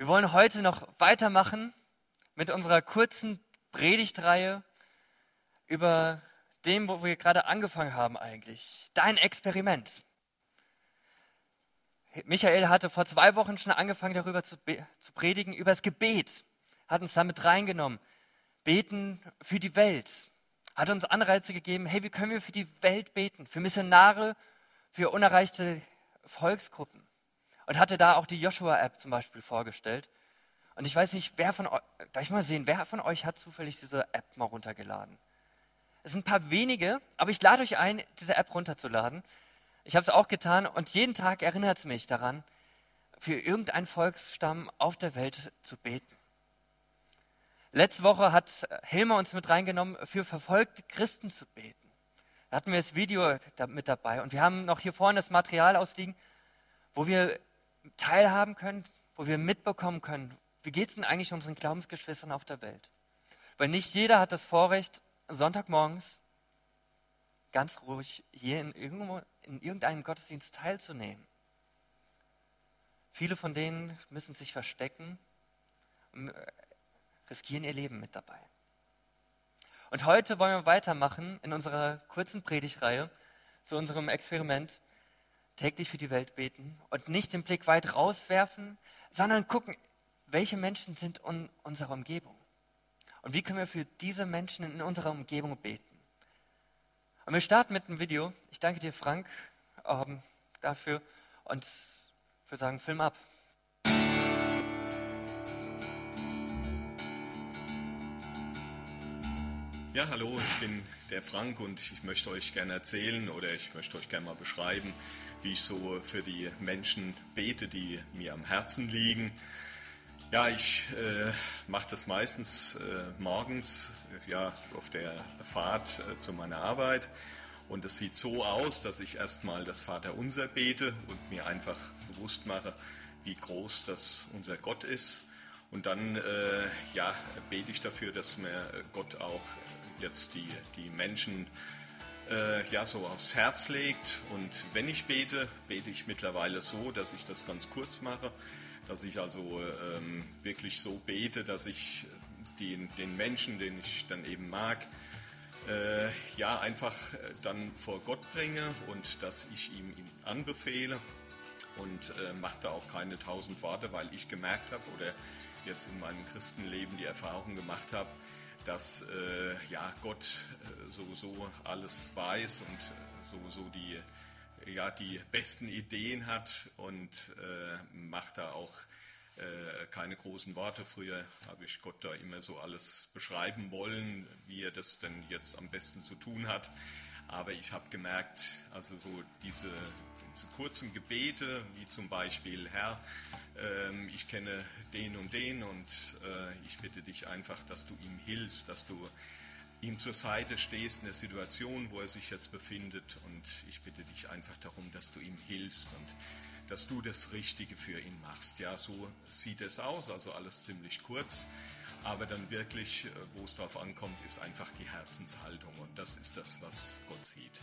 Wir wollen heute noch weitermachen mit unserer kurzen Predigtreihe über dem, wo wir gerade angefangen haben eigentlich. Dein Experiment. Michael hatte vor zwei Wochen schon angefangen, darüber zu, zu predigen, über das Gebet. Hat uns damit reingenommen. Beten für die Welt. Hat uns Anreize gegeben, hey, wie können wir für die Welt beten? Für Missionare, für unerreichte Volksgruppen. Und hatte da auch die Joshua-App zum Beispiel vorgestellt. Und ich weiß nicht, wer von euch, darf ich mal sehen, wer von euch hat zufällig diese App mal runtergeladen? Es sind ein paar wenige, aber ich lade euch ein, diese App runterzuladen. Ich habe es auch getan und jeden Tag erinnert es mich daran, für irgendeinen Volksstamm auf der Welt zu beten. Letzte Woche hat Hilmer uns mit reingenommen, für verfolgte Christen zu beten. Da hatten wir das Video mit dabei und wir haben noch hier vorne das Material ausliegen, wo wir teilhaben können, wo wir mitbekommen können, wie geht es denn eigentlich unseren Glaubensgeschwistern auf der Welt? Weil nicht jeder hat das Vorrecht, Sonntagmorgens ganz ruhig hier in, irgendwo, in irgendeinem Gottesdienst teilzunehmen. Viele von denen müssen sich verstecken und riskieren ihr Leben mit dabei. Und heute wollen wir weitermachen in unserer kurzen Predigreihe zu unserem Experiment täglich für die Welt beten und nicht den Blick weit rauswerfen, sondern gucken, welche Menschen sind in unserer Umgebung? Und wie können wir für diese Menschen in unserer Umgebung beten? Und wir starten mit einem Video. Ich danke dir, Frank, ähm, dafür und würde sagen, Film ab. Ja, hallo, ich bin der Frank und ich möchte euch gerne erzählen oder ich möchte euch gerne mal beschreiben, wie ich so für die Menschen bete, die mir am Herzen liegen. Ja, ich äh, mache das meistens äh, morgens ja, auf der Fahrt äh, zu meiner Arbeit. Und es sieht so aus, dass ich erstmal das Vaterunser bete und mir einfach bewusst mache, wie groß das unser Gott ist. Und dann äh, ja, bete ich dafür, dass mir Gott auch jetzt die, die Menschen äh, ja, so aufs Herz legt. Und wenn ich bete, bete ich mittlerweile so, dass ich das ganz kurz mache dass ich also ähm, wirklich so bete, dass ich den, den Menschen, den ich dann eben mag, äh, ja einfach äh, dann vor Gott bringe und dass ich ihm ihn anbefehle und äh, mache da auch keine tausend Worte, weil ich gemerkt habe oder jetzt in meinem Christenleben die Erfahrung gemacht habe, dass äh, ja Gott äh, sowieso alles weiß und äh, sowieso die ja, die besten Ideen hat und äh, macht da auch äh, keine großen Worte. Früher habe ich Gott da immer so alles beschreiben wollen, wie er das denn jetzt am besten zu tun hat. Aber ich habe gemerkt, also so diese, diese kurzen Gebete, wie zum Beispiel, Herr, äh, ich kenne den und den und äh, ich bitte dich einfach, dass du ihm hilfst, dass du ihm zur Seite stehst in der Situation, wo er sich jetzt befindet. Und ich bitte dich einfach darum, dass du ihm hilfst und dass du das Richtige für ihn machst. Ja, so sieht es aus, also alles ziemlich kurz. Aber dann wirklich, äh, wo es darauf ankommt, ist einfach die Herzenshaltung. Und das ist das, was Gott sieht.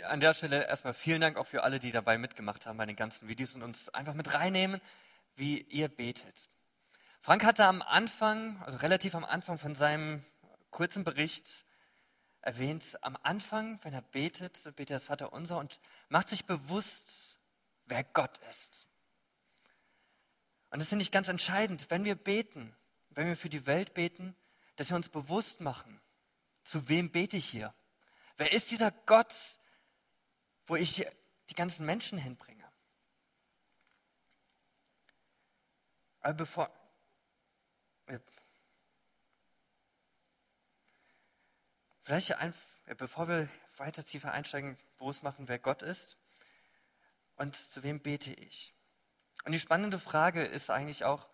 an der Stelle erstmal vielen Dank auch für alle, die dabei mitgemacht haben bei den ganzen Videos und uns einfach mit reinnehmen, wie ihr betet. Frank hatte am Anfang, also relativ am Anfang von seinem kurzen Bericht erwähnt, am Anfang, wenn er betet, betet er das Vater unser und macht sich bewusst, wer Gott ist. Und das finde ich ganz entscheidend, wenn wir beten, wenn wir für die Welt beten, dass wir uns bewusst machen, zu wem bete ich hier? Wer ist dieser Gott, wo ich die ganzen Menschen hinbringe. Aber bevor, vielleicht ein, bevor wir weiter tiefer einsteigen, bewusst machen, wer Gott ist und zu wem bete ich. Und die spannende Frage ist eigentlich auch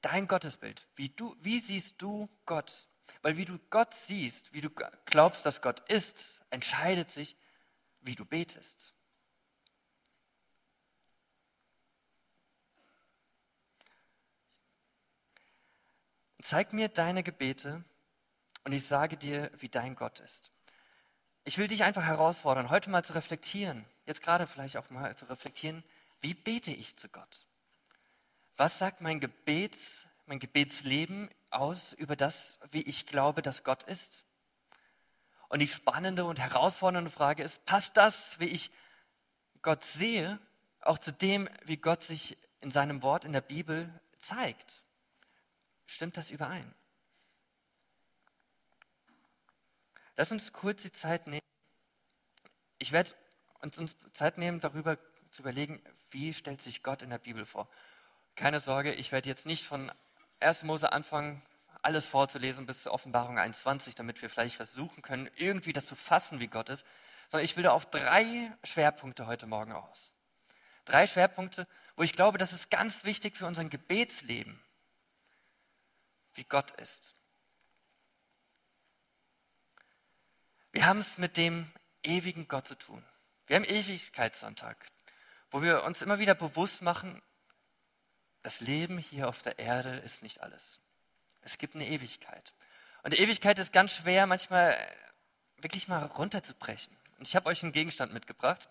dein Gottesbild. Wie, du, wie siehst du Gott? Weil wie du Gott siehst, wie du glaubst, dass Gott ist, entscheidet sich, wie du betest. Zeig mir deine Gebete und ich sage dir, wie dein Gott ist. Ich will dich einfach herausfordern, heute mal zu reflektieren, jetzt gerade vielleicht auch mal zu reflektieren, wie bete ich zu Gott? Was sagt mein Gebet, mein Gebetsleben aus über das, wie ich glaube, dass Gott ist? Und die spannende und herausfordernde Frage ist, passt das, wie ich Gott sehe, auch zu dem, wie Gott sich in seinem Wort in der Bibel zeigt? Stimmt das überein? Lass uns kurz die Zeit nehmen. Ich werde uns Zeit nehmen, darüber zu überlegen, wie stellt sich Gott in der Bibel vor. Keine Sorge, ich werde jetzt nicht von 1. Mose anfangen, alles vorzulesen bis zur Offenbarung 21, damit wir vielleicht versuchen können, irgendwie das zu fassen, wie Gott ist, sondern ich will da auf drei Schwerpunkte heute Morgen aus. Drei Schwerpunkte, wo ich glaube, das ist ganz wichtig für unser Gebetsleben, wie Gott ist. Wir haben es mit dem ewigen Gott zu tun. Wir haben Ewigkeitssonntag, wo wir uns immer wieder bewusst machen, das Leben hier auf der Erde ist nicht alles. Es gibt eine Ewigkeit. Und die Ewigkeit ist ganz schwer, manchmal wirklich mal runterzubrechen. Und ich habe euch einen Gegenstand mitgebracht.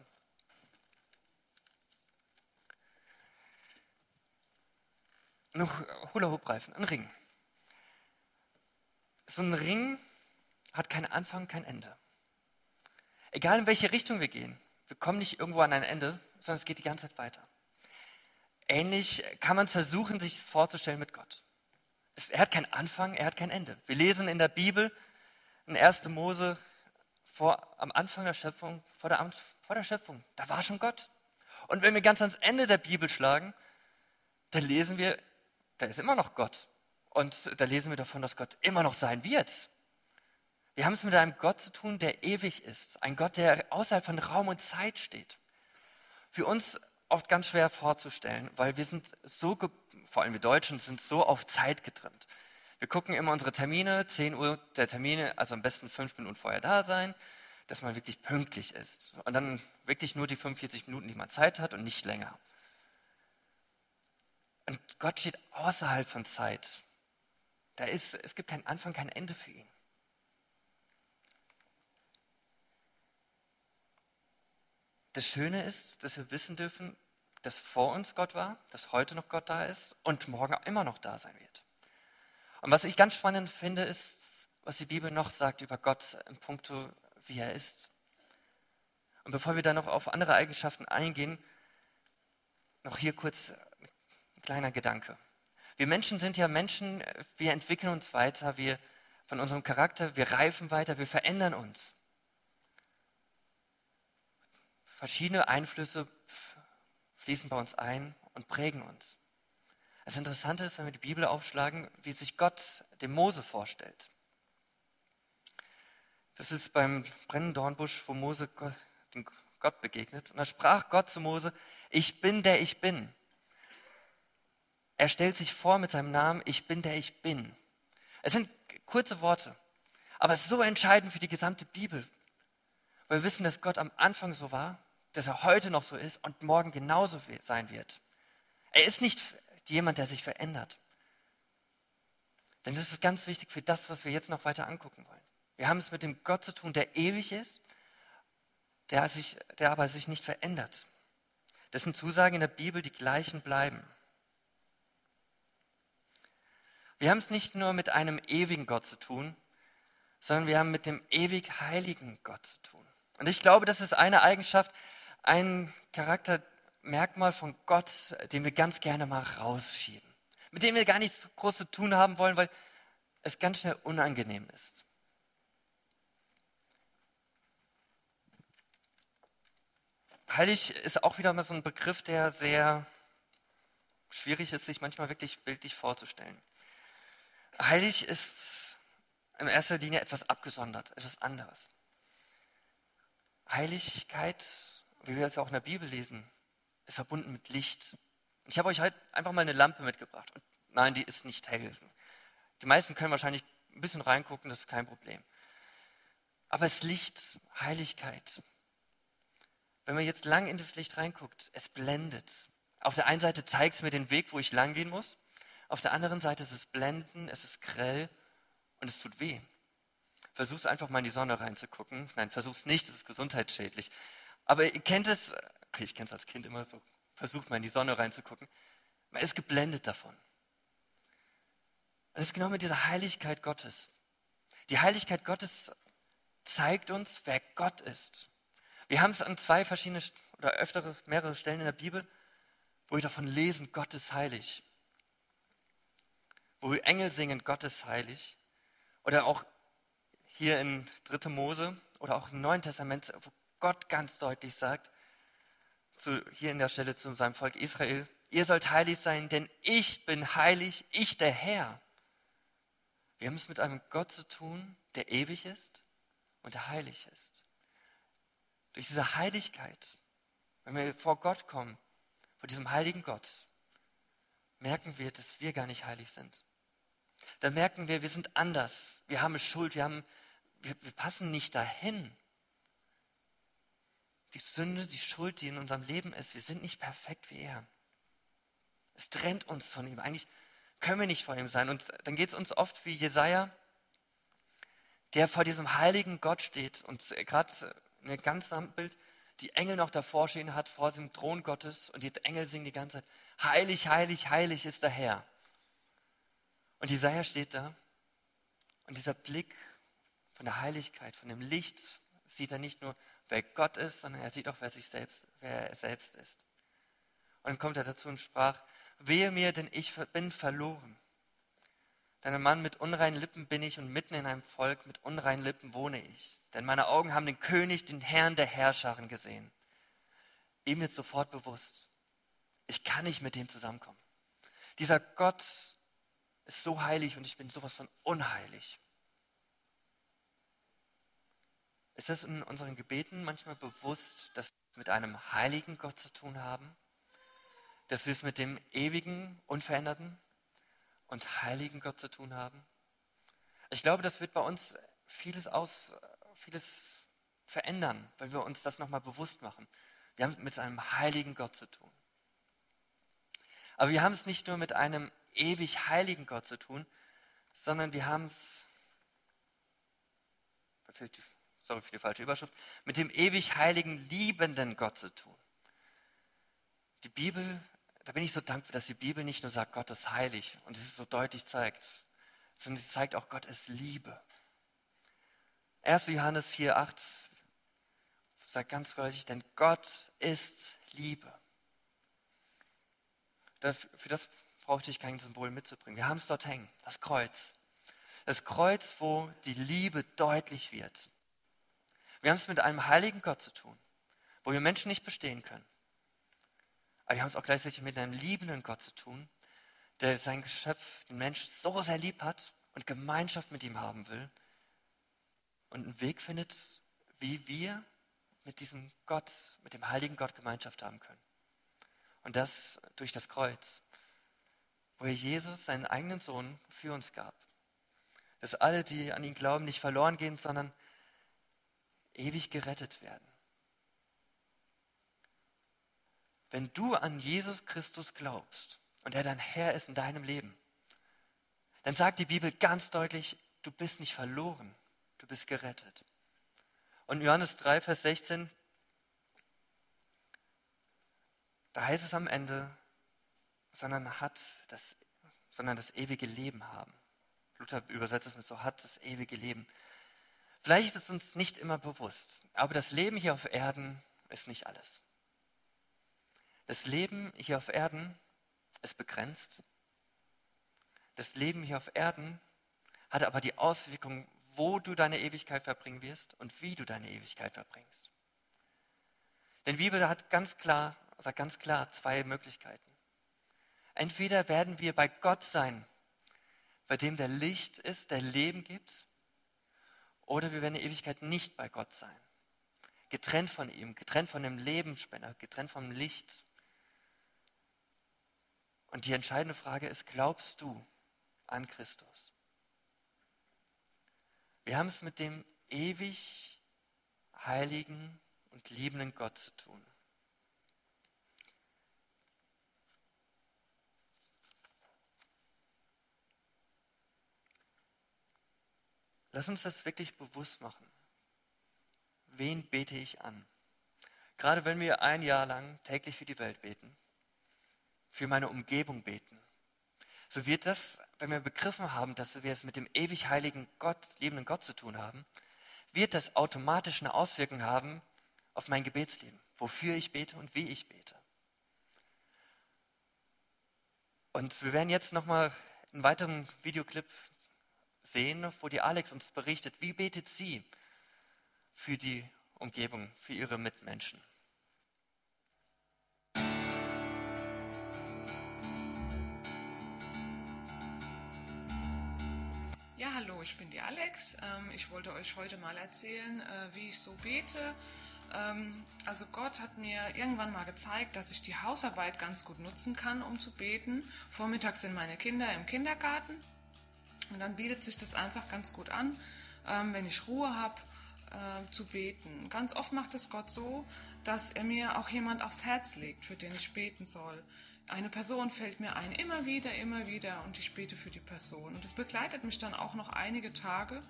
Ein Hula-Hoop-Reifen, ein Ring. So ein Ring hat keinen Anfang, kein Ende. Egal in welche Richtung wir gehen, wir kommen nicht irgendwo an ein Ende, sondern es geht die ganze Zeit weiter. Ähnlich kann man versuchen, sich vorzustellen mit Gott. Er hat keinen Anfang, er hat kein Ende. Wir lesen in der Bibel, in 1. Mose, vor, am Anfang der Schöpfung, vor der, vor der Schöpfung, da war schon Gott. Und wenn wir ganz ans Ende der Bibel schlagen, dann lesen wir, da ist immer noch Gott. Und da lesen wir davon, dass Gott immer noch sein wird. Wir haben es mit einem Gott zu tun, der ewig ist. Ein Gott, der außerhalb von Raum und Zeit steht. Für uns oft ganz schwer vorzustellen, weil wir sind so, vor allem wir Deutschen, sind so auf Zeit getrimmt. Wir gucken immer unsere Termine, 10 Uhr der Termine, also am besten fünf Minuten vorher da sein, dass man wirklich pünktlich ist. Und dann wirklich nur die 45 Minuten, die man Zeit hat und nicht länger. Und Gott steht außerhalb von Zeit. Da ist, es gibt keinen Anfang, kein Ende für ihn. Das Schöne ist, dass wir wissen dürfen, dass vor uns Gott war, dass heute noch Gott da ist und morgen immer noch da sein wird. Und was ich ganz spannend finde, ist, was die Bibel noch sagt über Gott im Punkto, wie er ist. Und bevor wir dann noch auf andere Eigenschaften eingehen, noch hier kurz ein kleiner Gedanke. Wir Menschen sind ja Menschen, wir entwickeln uns weiter, wir von unserem Charakter, wir reifen weiter, wir verändern uns verschiedene Einflüsse fließen bei uns ein und prägen uns. Das Interessante ist, wenn wir die Bibel aufschlagen, wie sich Gott dem Mose vorstellt. Das ist beim brennenden Dornbusch, wo Mose Gott begegnet. Und da sprach Gott zu Mose, ich bin der ich bin. Er stellt sich vor mit seinem Namen, ich bin der ich bin. Es sind kurze Worte, aber so entscheidend für die gesamte Bibel, weil wir wissen, dass Gott am Anfang so war dass er heute noch so ist und morgen genauso sein wird. Er ist nicht jemand, der sich verändert. Denn das ist ganz wichtig für das, was wir jetzt noch weiter angucken wollen. Wir haben es mit dem Gott zu tun, der ewig ist, der, sich, der aber sich nicht verändert. Dessen Zusagen in der Bibel die gleichen bleiben. Wir haben es nicht nur mit einem ewigen Gott zu tun, sondern wir haben mit dem ewig heiligen Gott zu tun. Und ich glaube, das ist eine Eigenschaft, ein Charaktermerkmal von Gott, den wir ganz gerne mal rausschieben, mit dem wir gar nichts groß zu tun haben wollen, weil es ganz schnell unangenehm ist. Heilig ist auch wieder mal so ein Begriff, der sehr schwierig ist, sich manchmal wirklich bildlich vorzustellen. Heilig ist in erster Linie etwas abgesondert, etwas anderes. Heiligkeit wie wir es auch in der Bibel lesen, ist verbunden mit Licht. Und ich habe euch heute einfach mal eine Lampe mitgebracht. Und nein, die ist nicht hell. Die meisten können wahrscheinlich ein bisschen reingucken, das ist kein Problem. Aber es Licht, Heiligkeit. Wenn man jetzt lang in das Licht reinguckt, es blendet. Auf der einen Seite zeigt es mir den Weg, wo ich lang gehen muss. Auf der anderen Seite ist es blenden, es ist grell und es tut weh. versuch's einfach mal in die Sonne reinzugucken. Nein, versuch's nicht, das ist gesundheitsschädlich. Aber ihr kennt es, okay, ich kenne es als Kind immer so, versucht mal in die Sonne reinzugucken. Man ist geblendet davon. Das ist genau mit dieser Heiligkeit Gottes. Die Heiligkeit Gottes zeigt uns, wer Gott ist. Wir haben es an zwei verschiedene oder öftere, mehrere Stellen in der Bibel, wo wir davon lesen, Gott ist heilig. Wo wir Engel singen, Gott ist heilig. Oder auch hier in 3. Mose oder auch im Neuen Testament, wo Gott ganz deutlich sagt, zu, hier in der Stelle zu seinem Volk Israel, ihr sollt heilig sein, denn ich bin heilig, ich der Herr. Wir haben es mit einem Gott zu tun, der ewig ist und der heilig ist. Durch diese Heiligkeit, wenn wir vor Gott kommen, vor diesem heiligen Gott, merken wir, dass wir gar nicht heilig sind. Da merken wir, wir sind anders, wir haben Schuld, wir, haben, wir, wir passen nicht dahin. Die Sünde, die Schuld, die in unserem Leben ist, wir sind nicht perfekt wie er. Es trennt uns von ihm. Eigentlich können wir nicht vor ihm sein. Und dann geht es uns oft wie Jesaja, der vor diesem heiligen Gott steht und gerade ein ganz Bild die Engel noch davor stehen hat, vor dem Thron Gottes und die Engel singen die ganze Zeit, heilig, heilig, heilig ist der Herr. Und Jesaja steht da und dieser Blick von der Heiligkeit, von dem Licht, sieht er nicht nur, wer Gott ist, sondern er sieht auch, wer, sich selbst, wer er selbst ist. Und dann kommt er dazu und sprach, wehe mir, denn ich bin verloren. Denn ein Mann mit unreinen Lippen bin ich und mitten in einem Volk mit unreinen Lippen wohne ich. Denn meine Augen haben den König, den Herrn der Herrscharen gesehen. Ihm wird sofort bewusst, ich kann nicht mit dem zusammenkommen. Dieser Gott ist so heilig und ich bin sowas von unheilig. Ist es in unseren Gebeten manchmal bewusst, dass wir mit einem heiligen Gott zu tun haben? Dass wir es mit dem ewigen, unveränderten und heiligen Gott zu tun haben? Ich glaube, das wird bei uns vieles aus, vieles verändern, wenn wir uns das nochmal bewusst machen. Wir haben es mit einem heiligen Gott zu tun. Aber wir haben es nicht nur mit einem ewig heiligen Gott zu tun, sondern wir haben es, sorry für die falsche Überschrift, mit dem ewig heiligen, liebenden Gott zu tun. Die Bibel, da bin ich so dankbar, dass die Bibel nicht nur sagt, Gott ist heilig und es so deutlich zeigt, sondern sie zeigt auch, Gott ist Liebe. 1. Johannes 4,8 sagt ganz deutlich, denn Gott ist Liebe. für das brauchte ich kein Symbol mitzubringen. Wir haben es dort hängen, das Kreuz. Das Kreuz, wo die Liebe deutlich wird. Wir haben es mit einem heiligen Gott zu tun, wo wir Menschen nicht bestehen können. Aber wir haben es auch gleichzeitig mit einem liebenden Gott zu tun, der sein Geschöpf, den Menschen, so sehr lieb hat und Gemeinschaft mit ihm haben will und einen Weg findet, wie wir mit diesem Gott, mit dem heiligen Gott Gemeinschaft haben können. Und das durch das Kreuz wo er Jesus, seinen eigenen Sohn, für uns gab. Dass alle, die an ihn glauben, nicht verloren gehen, sondern ewig gerettet werden. Wenn du an Jesus Christus glaubst und er dein Herr ist in deinem Leben, dann sagt die Bibel ganz deutlich, du bist nicht verloren, du bist gerettet. Und Johannes 3, Vers 16, da heißt es am Ende, sondern hat das, sondern das ewige Leben haben. Luther übersetzt es mit so, hat das ewige Leben. Vielleicht ist es uns nicht immer bewusst, aber das Leben hier auf Erden ist nicht alles. Das Leben hier auf Erden ist begrenzt. Das Leben hier auf Erden hat aber die Auswirkung, wo du deine Ewigkeit verbringen wirst und wie du deine Ewigkeit verbringst. Denn die Bibel hat ganz klar, sagt ganz klar zwei Möglichkeiten. Entweder werden wir bei Gott sein, bei dem der Licht ist, der Leben gibt, oder wir werden in Ewigkeit nicht bei Gott sein. Getrennt von ihm, getrennt von dem Lebensspender, getrennt vom Licht. Und die entscheidende Frage ist, glaubst du an Christus? Wir haben es mit dem ewig heiligen und liebenden Gott zu tun. Lass uns das wirklich bewusst machen. Wen bete ich an? Gerade wenn wir ein Jahr lang täglich für die Welt beten, für meine Umgebung beten, so wird das, wenn wir begriffen haben, dass wir es mit dem ewig heiligen Gott, liebenden Gott zu tun haben, wird das automatisch eine Auswirkung haben auf mein Gebetsleben, wofür ich bete und wie ich bete. Und wir werden jetzt nochmal einen weiteren Videoclip sehen, wo die Alex uns berichtet, wie betet sie für die Umgebung, für ihre Mitmenschen. Ja, hallo, ich bin die Alex. Ähm, ich wollte euch heute mal erzählen, äh, wie ich so bete ähm, also Gott hat mir irgendwann mal gezeigt, dass ich die Hausarbeit ganz gut nutzen kann, um zu beten. Vormittags sind meine Kinder im Kindergarten und dann bietet sich das einfach ganz gut an, ähm, wenn ich Ruhe habe, äh, zu beten. Ganz oft macht es Gott so, dass er mir auch jemand aufs Herz legt, für den ich beten soll. Eine Person fällt mir ein, immer wieder, immer wieder, und ich bete für die Person. Und es begleitet mich dann auch noch einige Tage.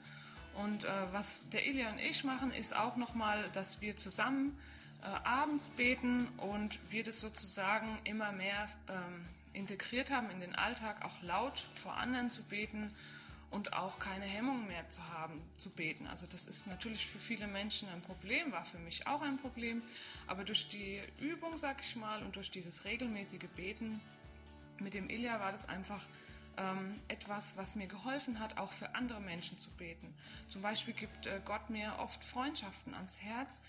Und äh, was der Ilja und ich machen, ist auch nochmal, dass wir zusammen äh, abends beten und wir das sozusagen immer mehr ähm, integriert haben in den Alltag, auch laut vor anderen zu beten und auch keine Hemmung mehr zu haben, zu beten. Also das ist natürlich für viele Menschen ein Problem, war für mich auch ein Problem. Aber durch die Übung, sag ich mal, und durch dieses regelmäßige Beten mit dem Ilja war das einfach ähm, etwas, was mir geholfen hat, auch für andere Menschen zu beten. Zum Beispiel gibt äh, Gott mir oft Freundschaften ans Herz,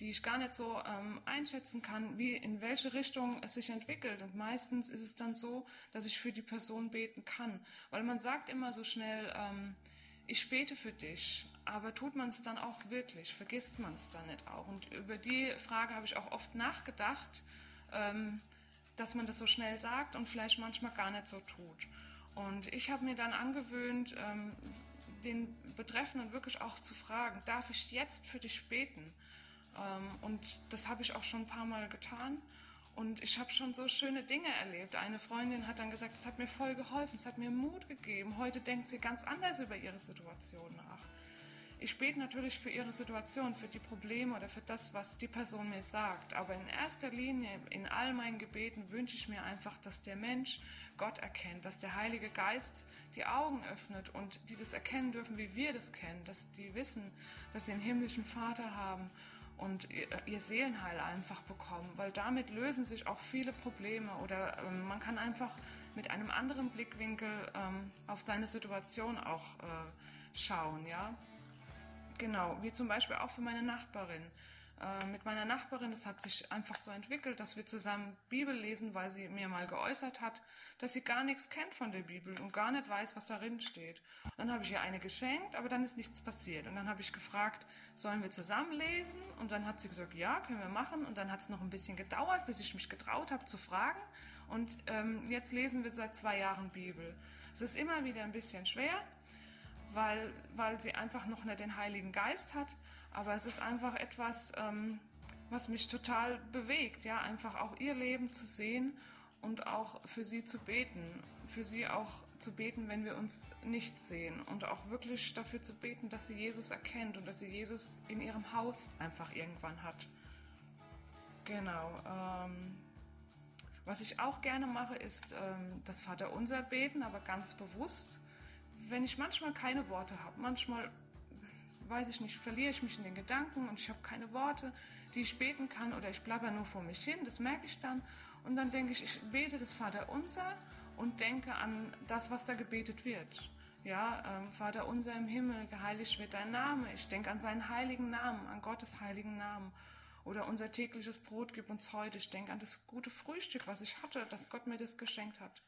die ich gar nicht so ähm, einschätzen kann, wie in welche Richtung es sich entwickelt. Und meistens ist es dann so, dass ich für die Person beten kann, weil man sagt immer so schnell, ähm, ich bete für dich, aber tut man es dann auch wirklich? Vergisst man es dann nicht auch? Und über die Frage habe ich auch oft nachgedacht, ähm, dass man das so schnell sagt und vielleicht manchmal gar nicht so tut. Und ich habe mir dann angewöhnt, ähm, den Betreffenden wirklich auch zu fragen, darf ich jetzt für dich beten? Ähm, und das habe ich auch schon ein paar Mal getan. Und ich habe schon so schöne Dinge erlebt. Eine Freundin hat dann gesagt, es hat mir voll geholfen, es hat mir Mut gegeben. Heute denkt sie ganz anders über ihre Situation nach. Ich bete natürlich für ihre Situation, für die Probleme oder für das, was die Person mir sagt. Aber in erster Linie, in all meinen Gebeten wünsche ich mir einfach, dass der Mensch Gott erkennt, dass der Heilige Geist die Augen öffnet und die das erkennen dürfen, wie wir das kennen, dass die wissen, dass sie einen himmlischen Vater haben und ihr Seelenheil einfach bekommen, weil damit lösen sich auch viele Probleme oder ähm, man kann einfach mit einem anderen Blickwinkel ähm, auf seine Situation auch äh, schauen, ja. Genau, wie zum Beispiel auch für meine Nachbarin. Äh, mit meiner Nachbarin, das hat sich einfach so entwickelt, dass wir zusammen Bibel lesen, weil sie mir mal geäußert hat, dass sie gar nichts kennt von der Bibel und gar nicht weiß, was darin steht. Dann habe ich ihr eine geschenkt, aber dann ist nichts passiert. Und dann habe ich gefragt, sollen wir zusammen lesen? Und dann hat sie gesagt, ja, können wir machen. Und dann hat es noch ein bisschen gedauert, bis ich mich getraut habe zu fragen. Und ähm, jetzt lesen wir seit zwei Jahren Bibel. Es ist immer wieder ein bisschen schwer, weil, weil sie einfach noch nicht den Heiligen Geist hat. Aber es ist einfach etwas, ähm, was mich total bewegt, ja, einfach auch ihr Leben zu sehen und auch für sie zu beten, für sie auch zu beten, wenn wir uns nicht sehen und auch wirklich dafür zu beten, dass sie Jesus erkennt und dass sie Jesus in ihrem Haus einfach irgendwann hat. Genau. Ähm, was ich auch gerne mache, ist ähm, das Vaterunser beten, aber ganz bewusst wenn ich manchmal keine Worte habe, manchmal, weiß ich nicht, verliere ich mich in den Gedanken und ich habe keine Worte, die ich beten kann oder ich blabber nur vor mich hin, das merke ich dann. Und dann denke ich, ich bete das Vaterunser und denke an das, was da gebetet wird. Ja, ähm, Vater unser im Himmel, geheiligt wird dein Name. Ich denke an seinen heiligen Namen, an Gottes heiligen Namen. Oder unser tägliches Brot gib uns heute. Ich denke an das gute Frühstück, was ich hatte, dass Gott mir das geschenkt hat.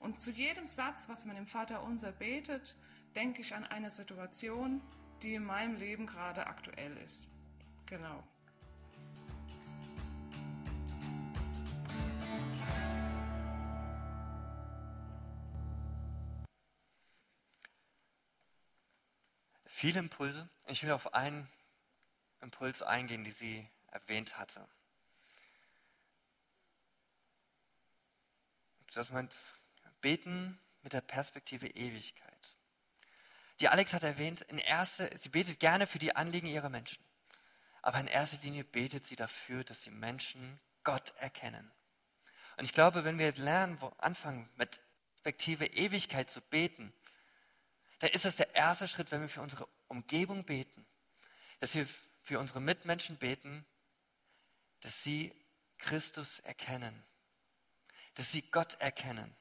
Und zu jedem Satz, was man im Vater unser betet, denke ich an eine Situation, die in meinem Leben gerade aktuell ist. Genau. Viele Impulse. Ich will auf einen Impuls eingehen, die sie erwähnt hatte. Das meint Beten mit der Perspektive Ewigkeit. Die Alex hat erwähnt, in erster, sie betet gerne für die Anliegen ihrer Menschen. Aber in erster Linie betet sie dafür, dass die Menschen Gott erkennen. Und ich glaube, wenn wir lernen, anfangen mit Perspektive Ewigkeit zu beten, dann ist das der erste Schritt, wenn wir für unsere Umgebung beten, dass wir für unsere Mitmenschen beten, dass sie Christus erkennen, dass sie Gott erkennen.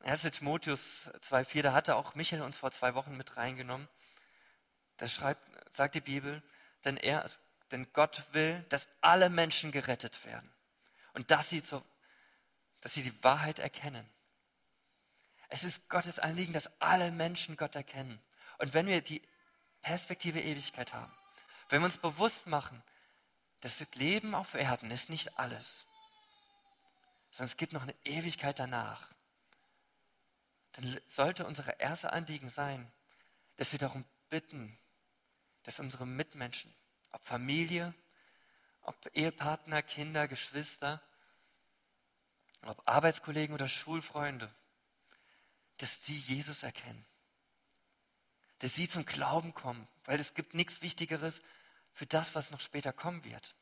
1. Timotheus 2,4, da hatte auch Michael uns vor zwei Wochen mit reingenommen. Da schreibt, sagt die Bibel, denn, er, denn Gott will, dass alle Menschen gerettet werden und dass sie, zu, dass sie die Wahrheit erkennen. Es ist Gottes Anliegen, dass alle Menschen Gott erkennen. Und wenn wir die Perspektive Ewigkeit haben, wenn wir uns bewusst machen, das Leben auf Erden ist nicht alles, sondern es gibt noch eine Ewigkeit danach, dann sollte unser erste Anliegen sein, dass wir darum bitten, dass unsere Mitmenschen, ob Familie, ob Ehepartner, Kinder, Geschwister, ob Arbeitskollegen oder Schulfreunde, dass sie Jesus erkennen, dass sie zum Glauben kommen, weil es gibt nichts Wichtigeres für das, was noch später kommen wird.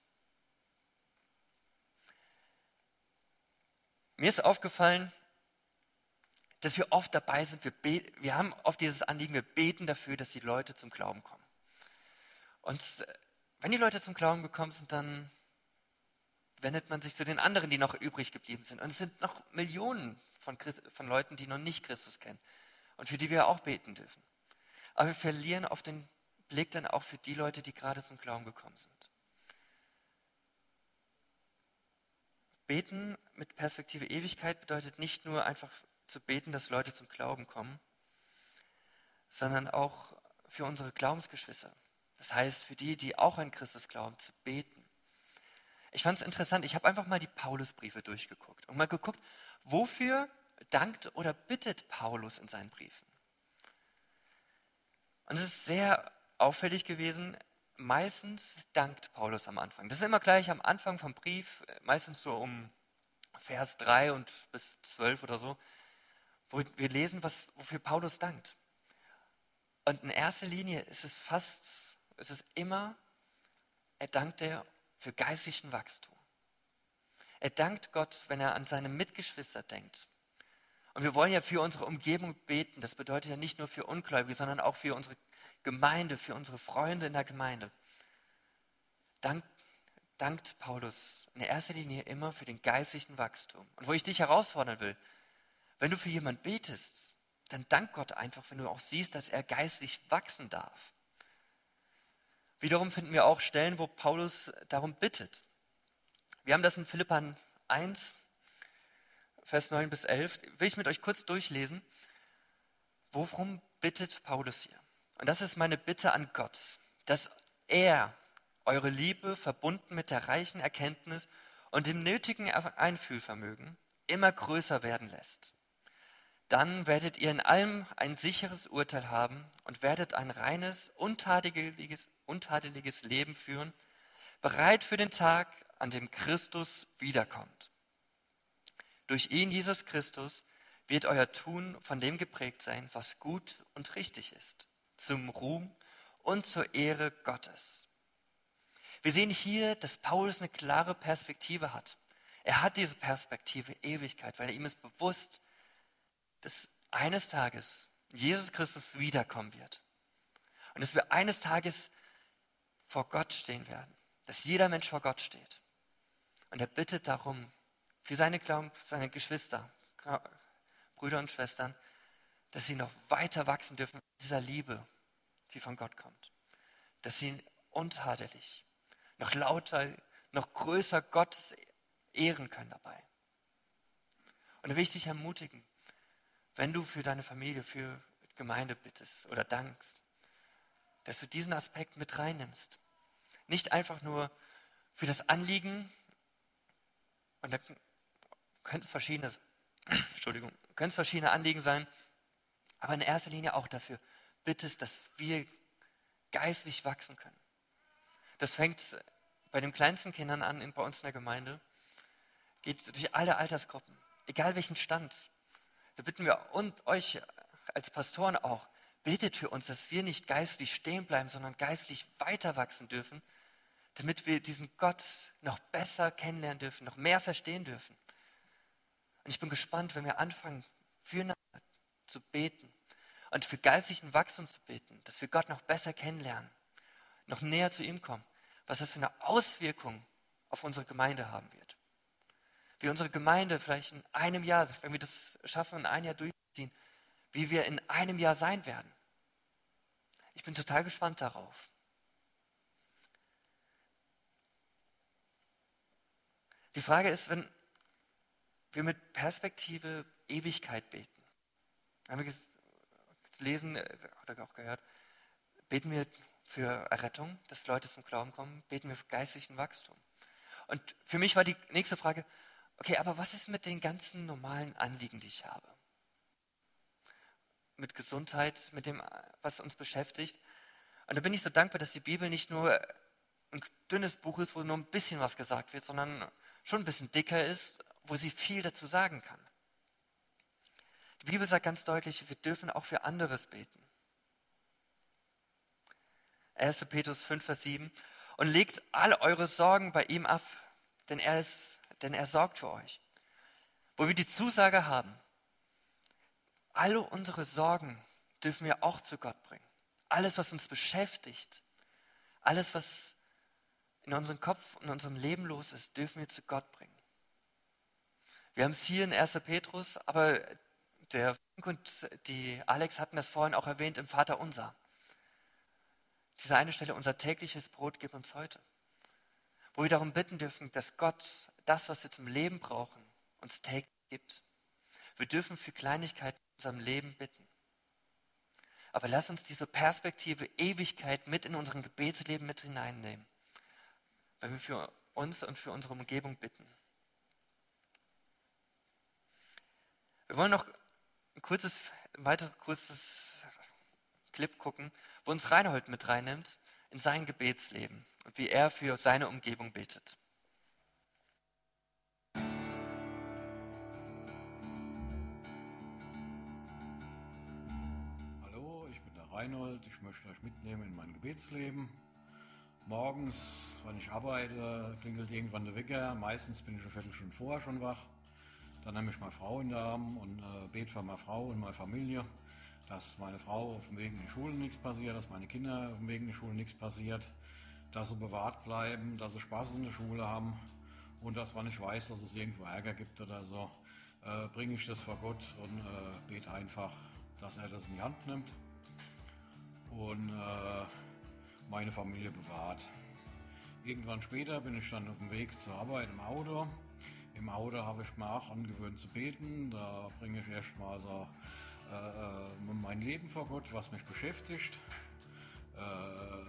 Mir ist aufgefallen, dass wir oft dabei sind, wir, wir haben oft dieses Anliegen, wir beten dafür, dass die Leute zum Glauben kommen. Und wenn die Leute zum Glauben gekommen sind, dann wendet man sich zu den anderen, die noch übrig geblieben sind. Und es sind noch Millionen von, Christ, von Leuten, die noch nicht Christus kennen und für die wir auch beten dürfen. Aber wir verlieren auf den Blick dann auch für die Leute, die gerade zum Glauben gekommen sind. Beten mit Perspektive Ewigkeit bedeutet nicht nur einfach zu beten, dass Leute zum Glauben kommen, sondern auch für unsere Glaubensgeschwister. Das heißt, für die, die auch an Christus glauben, zu beten. Ich fand es interessant, ich habe einfach mal die Paulusbriefe durchgeguckt und mal geguckt, wofür dankt oder bittet Paulus in seinen Briefen. Und es ist sehr auffällig gewesen, meistens dankt Paulus am Anfang. Das ist immer gleich am Anfang vom Brief, meistens so um Vers 3 und bis 12 oder so wo wir lesen, was, wofür Paulus dankt. Und in erster Linie ist es fast, ist es immer, er dankt er für geistlichen Wachstum. Er dankt Gott, wenn er an seine Mitgeschwister denkt. Und wir wollen ja für unsere Umgebung beten. Das bedeutet ja nicht nur für Ungläubige, sondern auch für unsere Gemeinde, für unsere Freunde in der Gemeinde. Dank, dankt Paulus in erster Linie immer für den geistlichen Wachstum. Und wo ich dich herausfordern will, wenn du für jemanden betest, dann dank Gott einfach, wenn du auch siehst, dass er geistlich wachsen darf. Wiederum finden wir auch Stellen, wo Paulus darum bittet. Wir haben das in Philippern 1, Vers 9 bis 11. Will ich mit euch kurz durchlesen. Worum bittet Paulus hier? Und das ist meine Bitte an Gott, dass er eure Liebe verbunden mit der reichen Erkenntnis und dem nötigen Einfühlvermögen immer größer werden lässt dann werdet ihr in allem ein sicheres Urteil haben und werdet ein reines, untadeliges, untadeliges Leben führen, bereit für den Tag, an dem Christus wiederkommt. Durch ihn, Jesus Christus, wird euer Tun von dem geprägt sein, was gut und richtig ist, zum Ruhm und zur Ehre Gottes. Wir sehen hier, dass Paulus eine klare Perspektive hat. Er hat diese Perspektive Ewigkeit, weil er ihm ist bewusst, dass eines Tages Jesus Christus wiederkommen wird. Und dass wir eines Tages vor Gott stehen werden. Dass jeder Mensch vor Gott steht. Und er bittet darum, für seine Glauben, seine Geschwister, Brüder und Schwestern, dass sie noch weiter wachsen dürfen in dieser Liebe, die von Gott kommt. Dass sie untadelig, noch lauter, noch größer Gott ehren können dabei. Und da will ich dich ermutigen, wenn du für deine Familie, für Gemeinde bittest oder dankst, dass du diesen Aspekt mit reinnimmst. Nicht einfach nur für das Anliegen, und da könnte es verschiedene, Entschuldigung, können es verschiedene Anliegen sein, aber in erster Linie auch dafür bittest, dass wir geistlich wachsen können. Das fängt bei den kleinsten Kindern an bei uns in der Gemeinde, geht durch alle Altersgruppen, egal welchen Stand. Da bitten wir und euch als Pastoren auch, betet für uns, dass wir nicht geistlich stehen bleiben, sondern geistlich weiter wachsen dürfen, damit wir diesen Gott noch besser kennenlernen dürfen, noch mehr verstehen dürfen. Und ich bin gespannt, wenn wir anfangen, füreinander zu beten und für geistlichen Wachstum zu beten, dass wir Gott noch besser kennenlernen, noch näher zu ihm kommen, was das für eine Auswirkung auf unsere Gemeinde haben wird. Wie unsere Gemeinde vielleicht in einem Jahr, wenn wir das schaffen, in ein Jahr durchziehen, wie wir in einem Jahr sein werden. Ich bin total gespannt darauf. Die Frage ist, wenn wir mit Perspektive Ewigkeit beten, haben wir gelesen äh, oder auch gehört, beten wir für Errettung, dass Leute zum Glauben kommen, beten wir für geistlichen Wachstum. Und für mich war die nächste Frage, okay, aber was ist mit den ganzen normalen Anliegen, die ich habe? Mit Gesundheit, mit dem, was uns beschäftigt. Und da bin ich so dankbar, dass die Bibel nicht nur ein dünnes Buch ist, wo nur ein bisschen was gesagt wird, sondern schon ein bisschen dicker ist, wo sie viel dazu sagen kann. Die Bibel sagt ganz deutlich, wir dürfen auch für anderes beten. 1. Petrus 5, Vers 7. Und legt alle eure Sorgen bei ihm ab, denn er, ist, denn er sorgt für euch. Wo wir die Zusage haben, alle unsere Sorgen dürfen wir auch zu Gott bringen. Alles, was uns beschäftigt, alles, was in unserem Kopf und in unserem Leben los ist, dürfen wir zu Gott bringen. Wir haben es hier in 1. Petrus, aber der Frank und die Alex hatten das vorhin auch erwähnt im Vater Unser. Diese eine Stelle, unser tägliches Brot gib uns heute. Wo wir darum bitten dürfen, dass Gott das, was wir zum Leben brauchen, uns täglich gibt. Wir dürfen für Kleinigkeiten in unserem Leben bitten. Aber lass uns diese Perspektive Ewigkeit mit in unserem Gebetsleben mit hineinnehmen, wenn wir für uns und für unsere Umgebung bitten. Wir wollen noch ein kurzes, weiteres kurzes Clip gucken, wo uns Reinhold mit reinnimmt in sein Gebetsleben und wie er für seine Umgebung betet. Reinhold. Ich möchte euch mitnehmen in mein Gebetsleben. Morgens, wenn ich arbeite, klingelt irgendwann der Wecker. Meistens bin ich eine Viertelstunde vorher schon wach. Dann nehme ich meine Frau in den Arm und äh, bete für meine Frau und meine Familie, dass meine Frau auf dem Weg in die Schule nichts passiert, dass meine Kinder auf dem Weg in die Schule nichts passiert, dass sie bewahrt bleiben, dass sie Spaß in der Schule haben und dass, wenn ich weiß, dass es irgendwo Ärger gibt oder so, äh, bringe ich das vor Gott und äh, bete einfach, dass er das in die Hand nimmt und äh, meine Familie bewahrt. Irgendwann später bin ich dann auf dem Weg zur Arbeit im Auto im Auto habe ich mir auch angewöhnt zu beten. Da bringe ich erstmal so äh, äh, mein Leben vor Gott, was mich beschäftigt. Äh,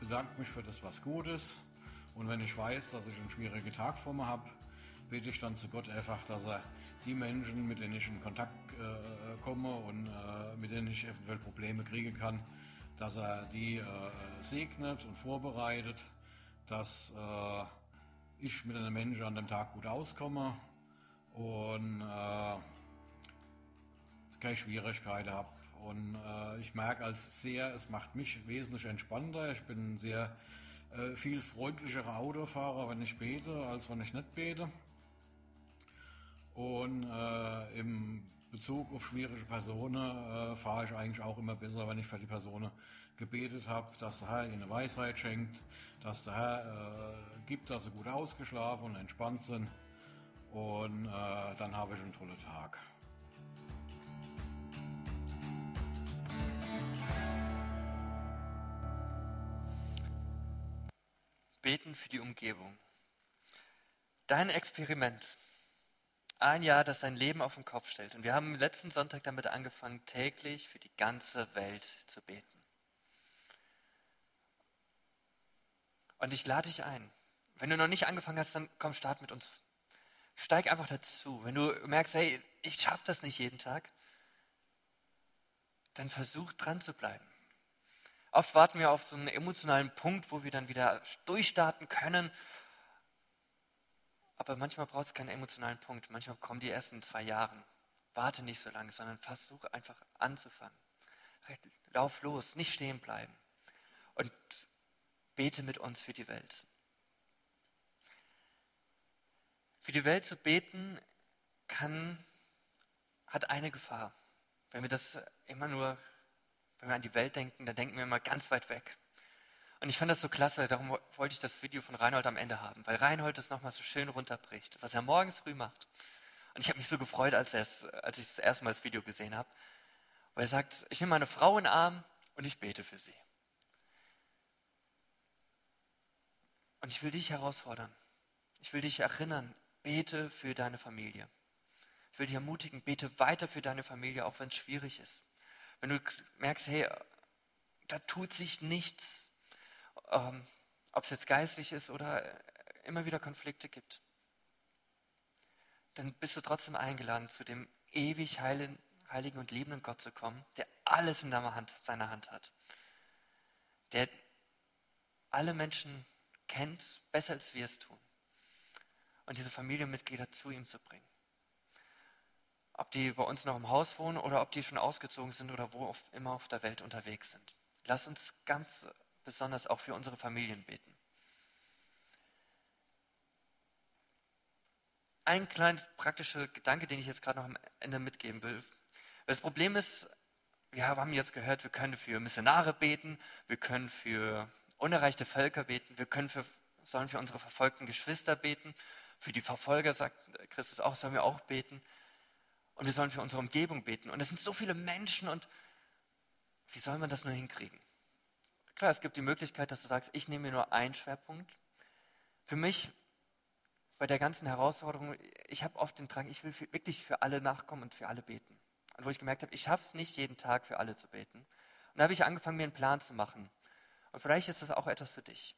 bedanke mich für das, was gut ist. Und wenn ich weiß, dass ich einen schwierigen Tag vor mir habe, bete ich dann zu Gott einfach, dass er die Menschen, mit denen ich in Kontakt äh, komme und äh, mit denen ich eventuell Probleme kriegen kann, dass er die äh, segnet und vorbereitet, dass ich mit einem Menschen an dem Tag gut auskomme und äh, keine Schwierigkeiten habe. Und äh, ich merke als sehr, es macht mich wesentlich entspannter. Ich bin ein sehr äh, viel freundlicherer Autofahrer, wenn ich bete, als wenn ich nicht bete. Und äh, im Bezug auf schwierige Personen äh, fahre ich eigentlich auch immer besser, wenn ich für die Personen gebetet habe, dass der Herr ihnen Weisheit schenkt, dass der Herr äh, gibt, dass sie gut ausgeschlafen und entspannt sind. Und äh, dann habe ich einen tollen Tag. Beten für die Umgebung. Dein Experiment. Ein Jahr, das dein Leben auf den Kopf stellt. Und wir haben letzten Sonntag damit angefangen, täglich für die ganze Welt zu beten. Und ich lade dich ein. Wenn du noch nicht angefangen hast, dann komm, start mit uns. Steig einfach dazu. Wenn du merkst, hey, ich schaffe das nicht jeden Tag, dann versuch dran zu bleiben. Oft warten wir auf so einen emotionalen Punkt, wo wir dann wieder durchstarten können. Aber manchmal braucht es keinen emotionalen Punkt. Manchmal kommen die ersten zwei Jahren, warte nicht so lange, sondern versuche einfach anzufangen. Lauf los, nicht stehen bleiben. Und bete mit uns für die Welt. Für die Welt zu beten kann, hat eine Gefahr. Wenn wir das immer nur, wenn wir an die Welt denken, dann denken wir immer ganz weit weg. Und ich fand das so klasse, darum wollte ich das Video von Reinhold am Ende haben, weil Reinhold das nochmal so schön runterbricht, was er morgens früh macht. Und ich habe mich so gefreut, als, als ich das erste Mal das Video gesehen habe, weil er sagt, ich nehme meine Frau in den Arm und ich bete für sie. Und ich will dich herausfordern. Ich will dich erinnern, bete für deine Familie. Ich will dich ermutigen, bete weiter für deine Familie, auch wenn es schwierig ist. Wenn du merkst, hey, da tut sich nichts, ähm, ob es jetzt geistlich ist oder immer wieder Konflikte gibt, dann bist du trotzdem eingeladen, zu dem ewig heiligen, heiligen und liebenden Gott zu kommen, der alles in Hand, seiner Hand hat, der alle Menschen kennt, besser als wir es tun. Und diese Familienmitglieder zu ihm zu bringen. Ob die bei uns noch im Haus wohnen oder ob die schon ausgezogen sind oder wo auf, immer auf der Welt unterwegs sind. Lass uns ganz besonders auch für unsere Familien beten. Ein kleiner praktischer Gedanke, den ich jetzt gerade noch am Ende mitgeben will. Das Problem ist, wir haben jetzt gehört, wir können für Missionare beten, wir können für unerreichte Völker beten, wir können für, sollen für unsere verfolgten Geschwister beten, für die Verfolger, sagt Christus auch, sollen wir auch beten. Und wir sollen für unsere Umgebung beten. Und es sind so viele Menschen und wie soll man das nur hinkriegen? Klar, es gibt die Möglichkeit, dass du sagst, ich nehme mir nur einen Schwerpunkt. Für mich bei der ganzen Herausforderung, ich habe oft den Drang, ich will für, wirklich für alle nachkommen und für alle beten. Und wo ich gemerkt habe, ich schaffe es nicht, jeden Tag für alle zu beten. Und da habe ich angefangen, mir einen Plan zu machen. Und vielleicht ist das auch etwas für dich.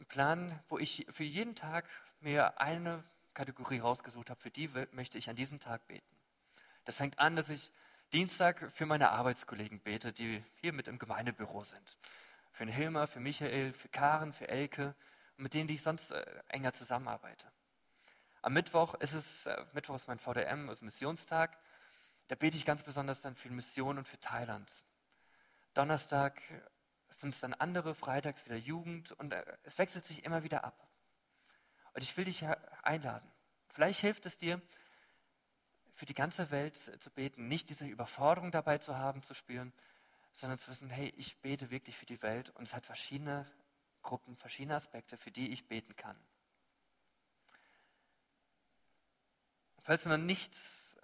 Ein Plan, wo ich für jeden Tag mir eine Kategorie rausgesucht habe, für die möchte ich an diesem Tag beten. Das fängt an, dass ich Dienstag für meine Arbeitskollegen bete, die hier mit im Gemeindebüro sind. Für den Hilmer, für Michael, für Karen, für Elke, mit denen, die ich sonst äh, enger zusammenarbeite. Am Mittwoch ist es, äh, Mittwoch ist mein VDM, also Missionstag. Da bete ich ganz besonders dann für Mission und für Thailand. Donnerstag sind es dann andere, freitags wieder Jugend und äh, es wechselt sich immer wieder ab. Und ich will dich einladen. Vielleicht hilft es dir, für die ganze Welt zu beten, nicht diese Überforderung dabei zu haben, zu spüren, sondern zu wissen, hey, ich bete wirklich für die Welt und es hat verschiedene Gruppen, verschiedene Aspekte, für die ich beten kann. Falls du noch nichts,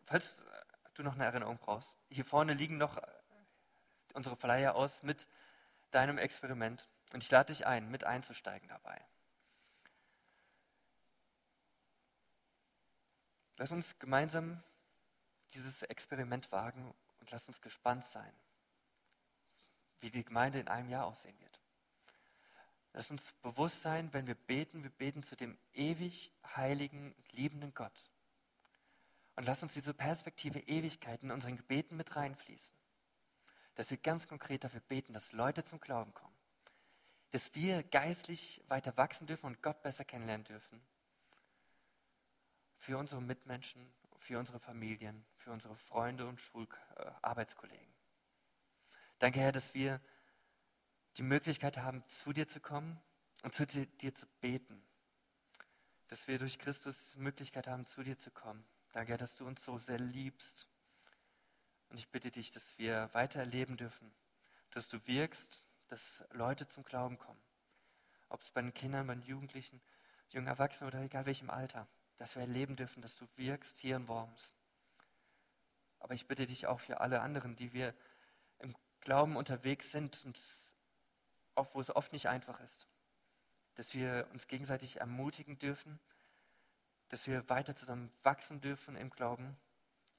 falls du noch eine Erinnerung brauchst, hier vorne liegen noch unsere Flyer aus mit deinem Experiment. Und ich lade dich ein, mit einzusteigen dabei. Lass uns gemeinsam dieses Experiment wagen und lass uns gespannt sein, wie die Gemeinde in einem Jahr aussehen wird. Lass uns bewusst sein, wenn wir beten, wir beten zu dem ewig heiligen, liebenden Gott. Und lass uns diese Perspektive Ewigkeit in unseren Gebeten mit reinfließen dass wir ganz konkret dafür beten, dass Leute zum Glauben kommen. Dass wir geistlich weiter wachsen dürfen und Gott besser kennenlernen dürfen. Für unsere Mitmenschen, für unsere Familien, für unsere Freunde und Schularbeitskollegen. Danke, Herr, dass wir die Möglichkeit haben, zu dir zu kommen und zu dir zu beten. Dass wir durch Christus die Möglichkeit haben, zu dir zu kommen. Danke, Herr, dass du uns so sehr liebst und ich bitte dich, dass wir weiter erleben dürfen, dass du wirkst, dass Leute zum Glauben kommen. Ob es bei den Kindern, bei den Jugendlichen, jungen Erwachsenen oder egal welchem Alter, dass wir erleben dürfen, dass du wirkst hier in Worms. Aber ich bitte dich auch für alle anderen, die wir im Glauben unterwegs sind und auch wo es oft nicht einfach ist, dass wir uns gegenseitig ermutigen dürfen, dass wir weiter zusammen wachsen dürfen im Glauben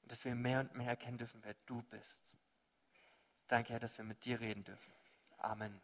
und dass wir mehr und mehr erkennen dürfen, wer du bist. Danke, Herr, dass wir mit dir reden dürfen. Amen.